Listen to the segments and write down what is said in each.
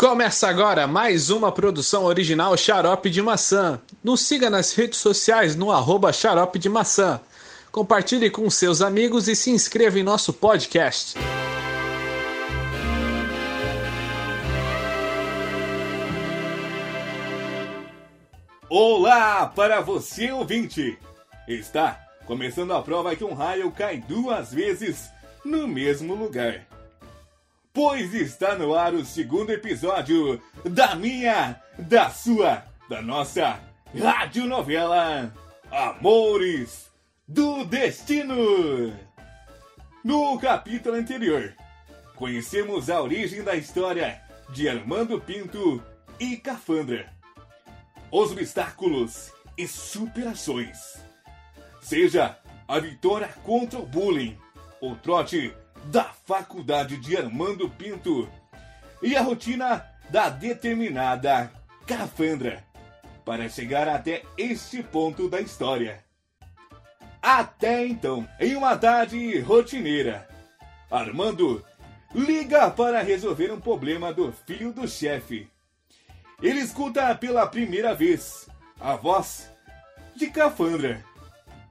Começa agora mais uma produção original Xarope de Maçã. Nos siga nas redes sociais no arroba Xarope de Maçã. Compartilhe com seus amigos e se inscreva em nosso podcast. Olá para você ouvinte! Está começando a prova que um raio cai duas vezes no mesmo lugar pois está no ar o segundo episódio da minha, da sua, da nossa radionovela Amores do Destino. No capítulo anterior, conhecemos a origem da história de Armando Pinto e Cafandra, os obstáculos e superações. Seja a vitória contra o bullying, o trote da Faculdade de Armando Pinto e a rotina da determinada Cafandra para chegar até este ponto da história. Até então, em uma tarde rotineira, Armando liga para resolver um problema do filho do chefe. Ele escuta pela primeira vez a voz de Cafandra,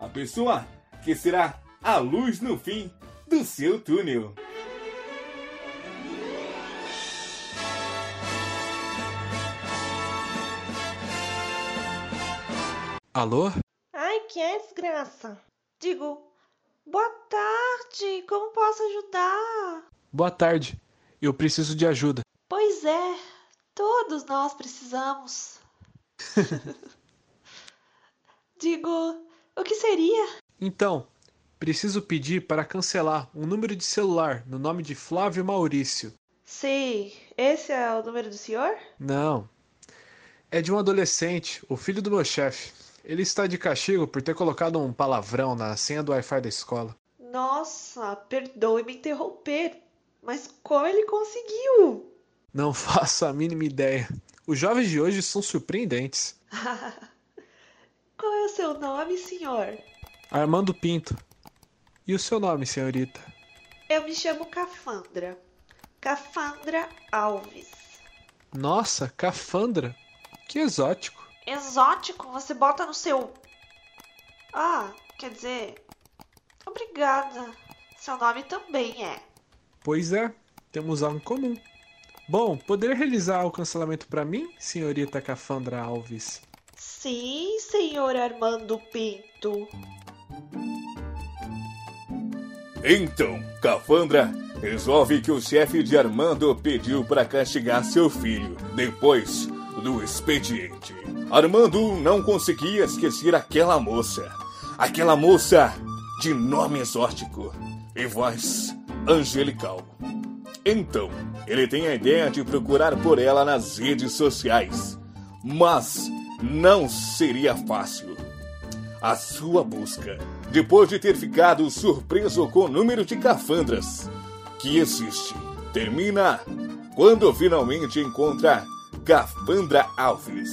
a pessoa que será a luz no fim do seu túnel. Alô? Ai, que é desgraça. Digo, boa tarde, como posso ajudar? Boa tarde. Eu preciso de ajuda. Pois é, todos nós precisamos. Digo, o que seria? Então, Preciso pedir para cancelar um número de celular no nome de Flávio Maurício. Sim, esse é o número do senhor? Não. É de um adolescente, o filho do meu chefe. Ele está de castigo por ter colocado um palavrão na senha do Wi-Fi da escola. Nossa, perdoe me interromper, mas como ele conseguiu? Não faço a mínima ideia. Os jovens de hoje são surpreendentes. Qual é o seu nome, senhor? Armando Pinto. E o seu nome, senhorita? Eu me chamo Cafandra. Cafandra Alves. Nossa, Cafandra? Que exótico. Exótico? Você bota no seu. Ah, quer dizer. Obrigada. Seu nome também é. Pois é, temos algo em comum. Bom, poderia realizar o cancelamento para mim, senhorita Cafandra Alves? Sim, senhor Armando Pinto. Então, Cafandra resolve que o chefe de Armando pediu para castigar seu filho depois do expediente. Armando não conseguia esquecer aquela moça. Aquela moça de nome exótico e voz angelical. Então, ele tem a ideia de procurar por ela nas redes sociais. Mas não seria fácil. A sua busca depois de ter ficado surpreso com o número de cafandras que existe. Termina quando finalmente encontra Cafandra Alves.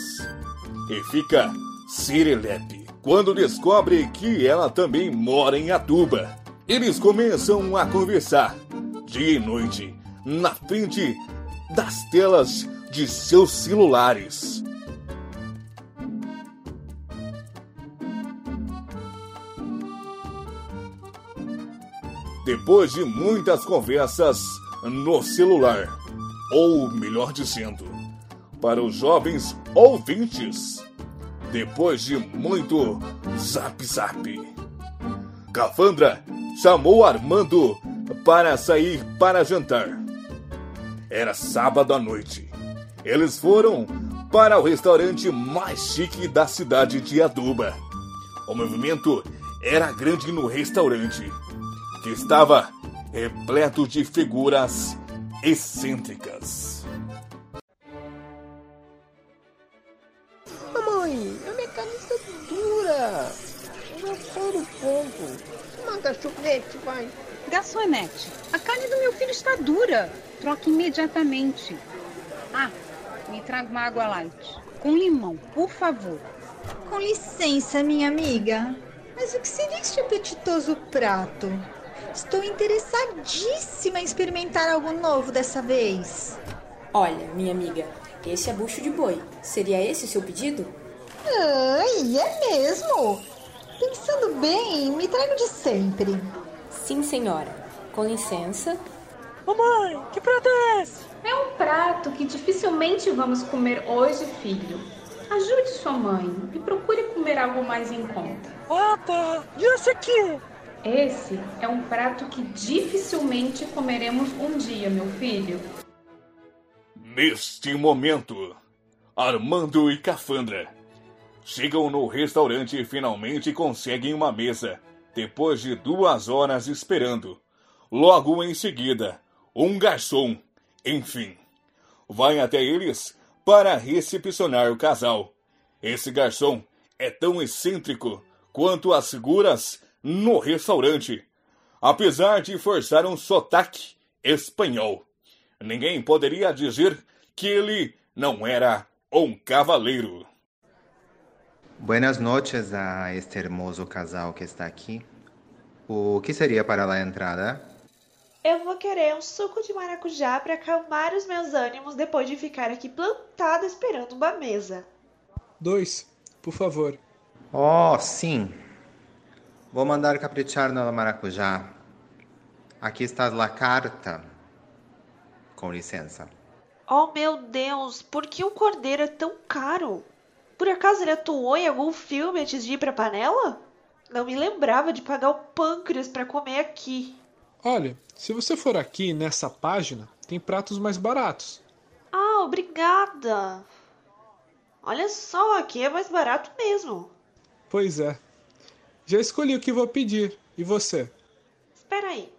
E fica serelepe quando descobre que ela também mora em Atuba. Eles começam a conversar dia e noite na frente das telas de seus celulares. Depois de muitas conversas no celular, ou melhor dizendo, para os jovens ouvintes, depois de muito zap zap, Cafandra chamou Armando para sair para jantar. Era sábado à noite. Eles foram para o restaurante mais chique da cidade de Aduba. O movimento era grande no restaurante que estava repleto de figuras excêntricas. Mamãe, a minha carne está dura. Já foi no ponto. Uma garçonete, vai. Garçonete, a carne do meu filho está dura. Troque imediatamente. Ah, me traga uma água light. Com limão, por favor. Com licença, minha amiga. Mas o que seria este apetitoso prato? Estou interessadíssima em experimentar algo novo dessa vez. Olha, minha amiga, esse é bucho de boi. Seria esse o seu pedido? Ai, é mesmo? Pensando bem, me trago de sempre. Sim, senhora. Com licença. Mamãe, que prato é esse? É um prato que dificilmente vamos comer hoje, filho. Ajude sua mãe e procure comer algo mais em conta. Ah, tá. E esse aqui? Esse é um prato que dificilmente comeremos um dia, meu filho. Neste momento, Armando e Cafandra chegam no restaurante e finalmente conseguem uma mesa, depois de duas horas esperando. Logo em seguida, um garçom, enfim, vai até eles para recepcionar o casal. Esse garçom é tão excêntrico quanto as figuras no restaurante, apesar de forçar um sotaque espanhol. Ninguém poderia dizer que ele não era um cavaleiro. Buenas noches a este hermoso casal que está aqui. O que seria para a entrada? Eu vou querer um suco de maracujá para acalmar os meus ânimos depois de ficar aqui plantada esperando uma mesa. Dois, por favor. Oh, sim. Vou mandar caprichar no maracujá. Aqui está a carta. Com licença. Oh meu Deus, por que o cordeiro é tão caro? Por acaso ele atuou em algum filme antes de ir pra panela? Não me lembrava de pagar o pâncreas para comer aqui. Olha, se você for aqui nessa página, tem pratos mais baratos. Ah, obrigada. Olha só, aqui é mais barato mesmo. Pois é. Já escolhi o que vou pedir. E você? Espera aí.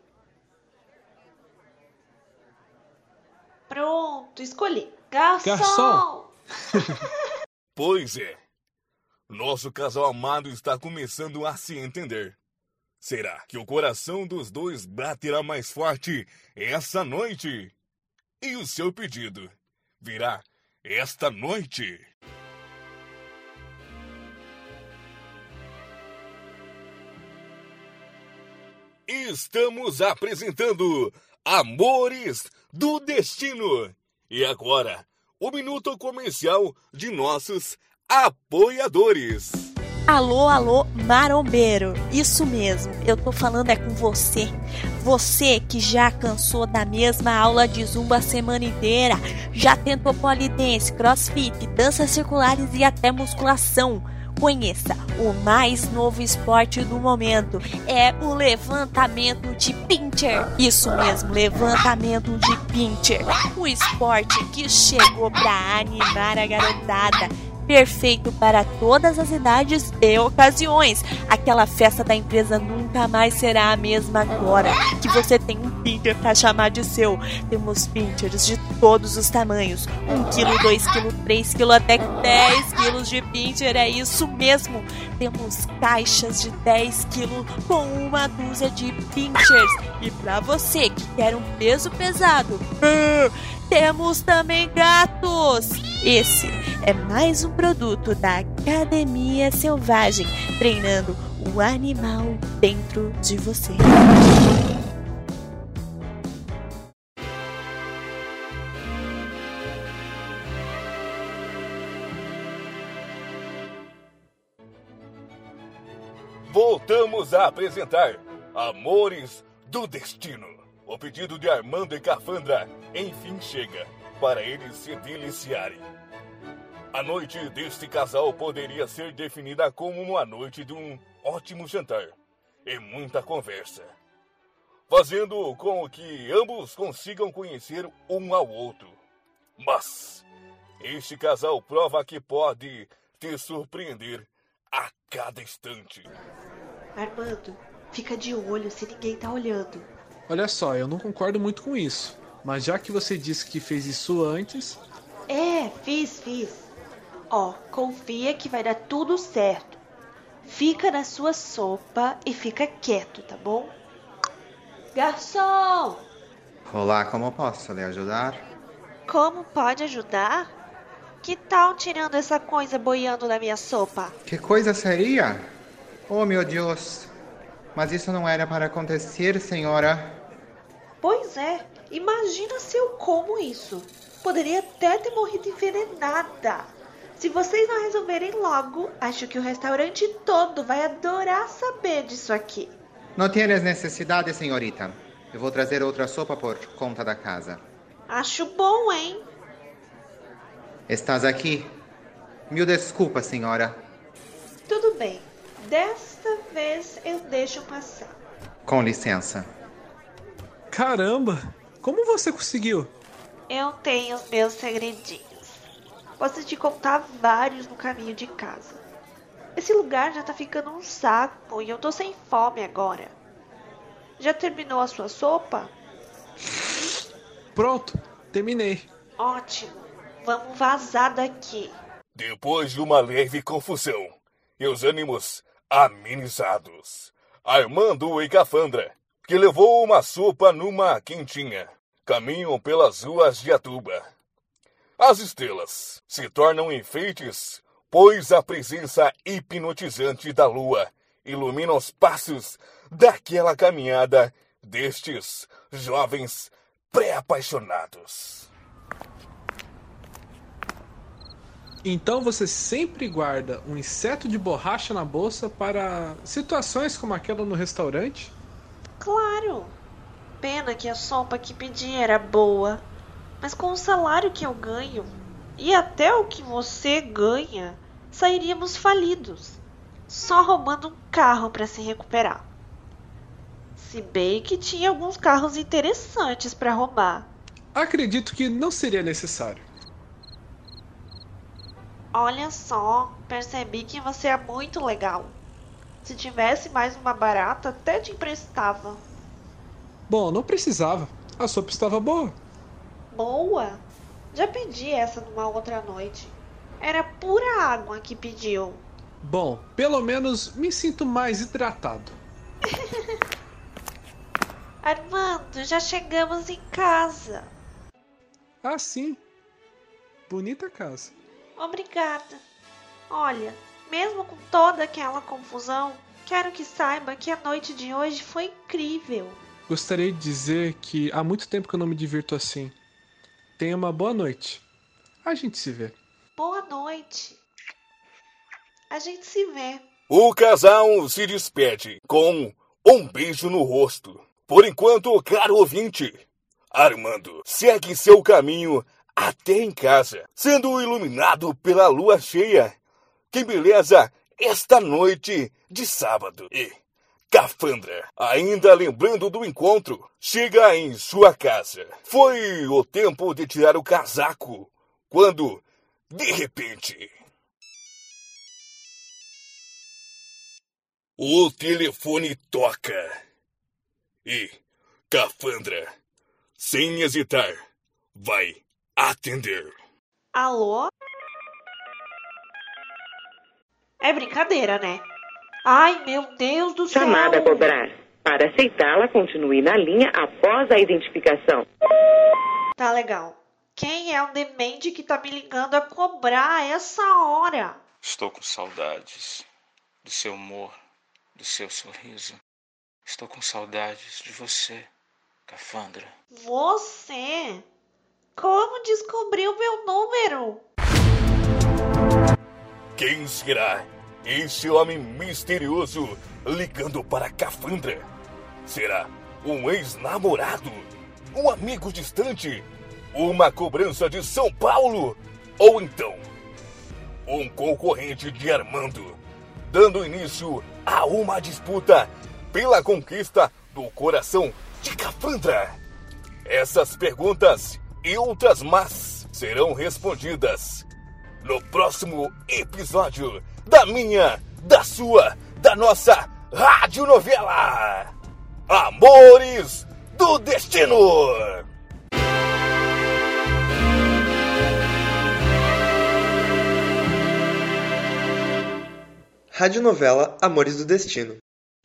Pronto, escolhi. Garçom! Garçom! Pois é. Nosso casal amado está começando a se entender. Será que o coração dos dois baterá mais forte essa noite? E o seu pedido virá esta noite? Estamos apresentando Amores do Destino. E agora, o minuto comercial de nossos apoiadores. Alô, alô, marombeiro. Isso mesmo, eu tô falando é com você. Você que já cansou da mesma aula de zumba a semana inteira, já tentou polidense, crossfit, danças circulares e até musculação. Conheça o mais novo esporte do momento. É o levantamento de pincher. Isso mesmo, levantamento de pincher. O esporte que chegou para animar a garotada perfeito para todas as idades e ocasiões. Aquela festa da empresa nunca mais será a mesma agora que você tem um pinter para chamar de seu. Temos pinters de todos os tamanhos: 1 kg, 2 kg, 3 kg, até 10 kg de pinter. É isso mesmo. Temos caixas de 10 kg com uma dúzia de pinchers. E para você que quer um peso pesado, temos também gatos. Esse é mais um produto da Academia Selvagem, treinando o animal dentro de você. Voltamos a apresentar Amores do Destino. O pedido de Armando e Cafandra enfim chega para eles se deliciarem. A noite deste casal poderia ser definida como uma noite de um ótimo jantar e muita conversa, fazendo com que ambos consigam conhecer um ao outro. Mas este casal prova que pode te surpreender a cada instante. Armando, fica de olho se ninguém tá olhando. Olha só, eu não concordo muito com isso. Mas já que você disse que fez isso antes. É, fiz, fiz. Ó, confia que vai dar tudo certo. Fica na sua sopa e fica quieto, tá bom? Garçom! Olá, como posso lhe ajudar? Como pode ajudar? Que tal tirando essa coisa boiando na minha sopa? Que coisa seria? Oh, meu Deus! Mas isso não era para acontecer, senhora. Pois é, imagina se eu como isso. Poderia até ter morrido envenenada. Se vocês não resolverem logo, acho que o restaurante todo vai adorar saber disso aqui. Não tienes necessidade, senhorita. Eu vou trazer outra sopa por conta da casa. Acho bom, hein? Estás aqui? Mil desculpas, senhora. Tudo bem. Desta vez eu deixo passar. Com licença. Caramba! Como você conseguiu? Eu tenho os meus segredinhos. Posso te contar vários no caminho de casa. Esse lugar já tá ficando um saco e eu tô sem fome agora. Já terminou a sua sopa? Pronto, terminei. Ótimo. Vamos vazar daqui. Depois de uma leve confusão e os ânimos amenizados, Armando e Cafandra, que levou uma sopa numa quentinha, caminham pelas ruas de Atuba. As estrelas se tornam enfeites, pois a presença hipnotizante da lua ilumina os passos daquela caminhada destes jovens pré-apaixonados. Então você sempre guarda um inseto de borracha na bolsa para situações como aquela no restaurante? Claro! Pena que a sopa que pedi era boa. Mas com o salário que eu ganho e até o que você ganha, sairíamos falidos, só roubando um carro para se recuperar. Se bem que tinha alguns carros interessantes para roubar. Acredito que não seria necessário. Olha só, percebi que você é muito legal. Se tivesse mais uma barata, até te emprestava. Bom, não precisava. A sopa estava boa. Boa? Já pedi essa numa outra noite. Era pura água que pediu. Bom, pelo menos me sinto mais hidratado. Armando, já chegamos em casa. Ah, sim. Bonita casa. Obrigada. Olha, mesmo com toda aquela confusão, quero que saiba que a noite de hoje foi incrível. Gostaria de dizer que há muito tempo que eu não me divirto assim. Tenha uma boa noite. A gente se vê. Boa noite. A gente se vê. O casal se despede com um beijo no rosto. Por enquanto, caro ouvinte, Armando segue seu caminho até em casa, sendo iluminado pela lua cheia. Que beleza esta noite de sábado. E Cafandra, ainda lembrando do encontro, chega em sua casa. Foi o tempo de tirar o casaco, quando, de repente, o telefone toca. E Cafandra, sem hesitar, vai atender. Alô? É brincadeira, né? Ai, meu Deus do céu! Chamada a cobrar. Para aceitá-la, continue na linha após a identificação. Tá legal. Quem é o demente que tá me ligando a cobrar a essa hora? Estou com saudades do seu humor, do seu sorriso. Estou com saudades de você, Cafandra. Você? Como descobriu meu número? Quem será esse homem misterioso ligando para Cafandra? Será um ex-namorado? Um amigo distante? Uma cobrança de São Paulo? Ou então, um concorrente de Armando, dando início a uma disputa pela conquista do coração de Cafandra? Essas perguntas e outras más serão respondidas no próximo episódio da minha, da sua, da nossa radionovela Amores do Destino. Radionovela Amores do Destino.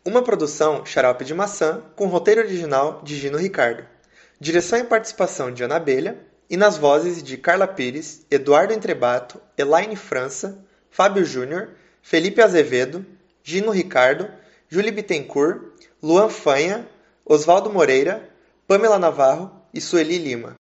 Uma produção Xarope de Maçã com roteiro original de Gino Ricardo. Direção e participação de Ana Abelha e nas vozes de Carla Pires, Eduardo Entrebato, Elaine França, Fábio Júnior, Felipe Azevedo, Gino Ricardo, Julie Bittencourt, Luan Fanha, Oswaldo Moreira, Pamela Navarro e Sueli Lima.